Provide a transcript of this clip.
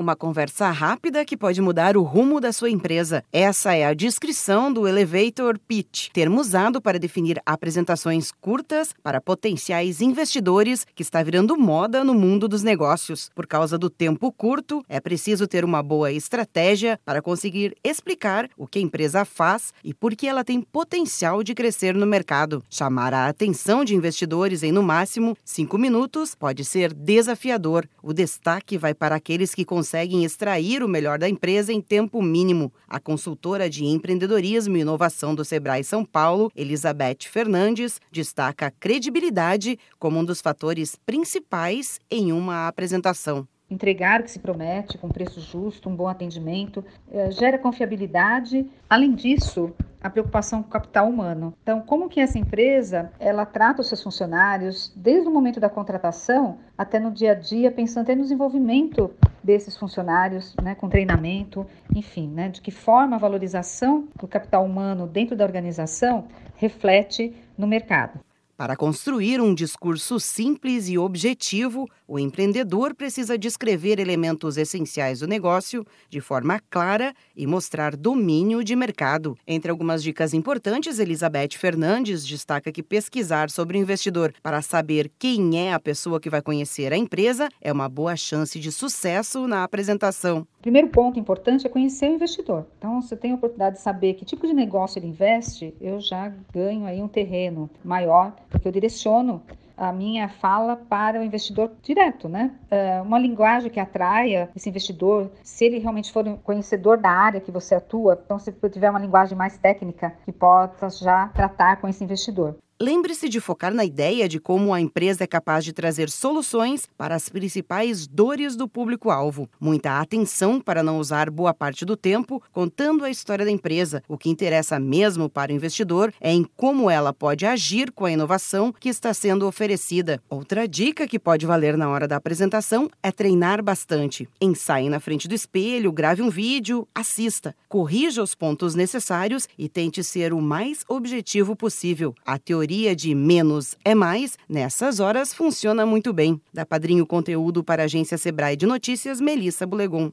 Uma conversa rápida que pode mudar o rumo da sua empresa. Essa é a descrição do Elevator Pitch, termo usado para definir apresentações curtas para potenciais investidores que está virando moda no mundo dos negócios. Por causa do tempo curto, é preciso ter uma boa estratégia para conseguir explicar o que a empresa faz e por que ela tem potencial de crescer no mercado. Chamar a atenção de investidores em no máximo cinco minutos pode ser desafiador. O destaque vai para aqueles que conseguem conseguem extrair o melhor da empresa em tempo mínimo. A consultora de empreendedorismo e inovação do Sebrae São Paulo, Elizabeth Fernandes, destaca a credibilidade como um dos fatores principais em uma apresentação entregar o que se promete com preço justo, um bom atendimento, eh, gera confiabilidade. Além disso, a preocupação com o capital humano. Então, como que essa empresa ela trata os seus funcionários desde o momento da contratação até no dia a dia, pensando até no desenvolvimento desses funcionários, né, com treinamento, enfim, né, de que forma a valorização do capital humano dentro da organização reflete no mercado. Para construir um discurso simples e objetivo, o empreendedor precisa descrever elementos essenciais do negócio de forma clara e mostrar domínio de mercado. Entre algumas dicas importantes, Elizabeth Fernandes destaca que pesquisar sobre o investidor para saber quem é a pessoa que vai conhecer a empresa é uma boa chance de sucesso na apresentação. Primeiro ponto importante é conhecer o investidor. Então, você tem a oportunidade de saber que tipo de negócio ele investe, eu já ganho aí um terreno maior, porque eu direciono a minha fala para o investidor direto, né? Uh, uma linguagem que atraia esse investidor, se ele realmente for conhecedor da área que você atua, então se tiver uma linguagem mais técnica que possa já tratar com esse investidor. Lembre-se de focar na ideia de como a empresa é capaz de trazer soluções para as principais dores do público-alvo. Muita atenção para não usar boa parte do tempo contando a história da empresa. O que interessa mesmo para o investidor é em como ela pode agir com a inovação que está sendo oferecida. Outra dica que pode valer na hora da apresentação é treinar bastante. Ensaie na frente do espelho, grave um vídeo, assista, corrija os pontos necessários e tente ser o mais objetivo possível. A teoria teoria de menos é mais, nessas horas funciona muito bem. Da Padrinho Conteúdo para a agência Sebrae de Notícias, Melissa Bulegon.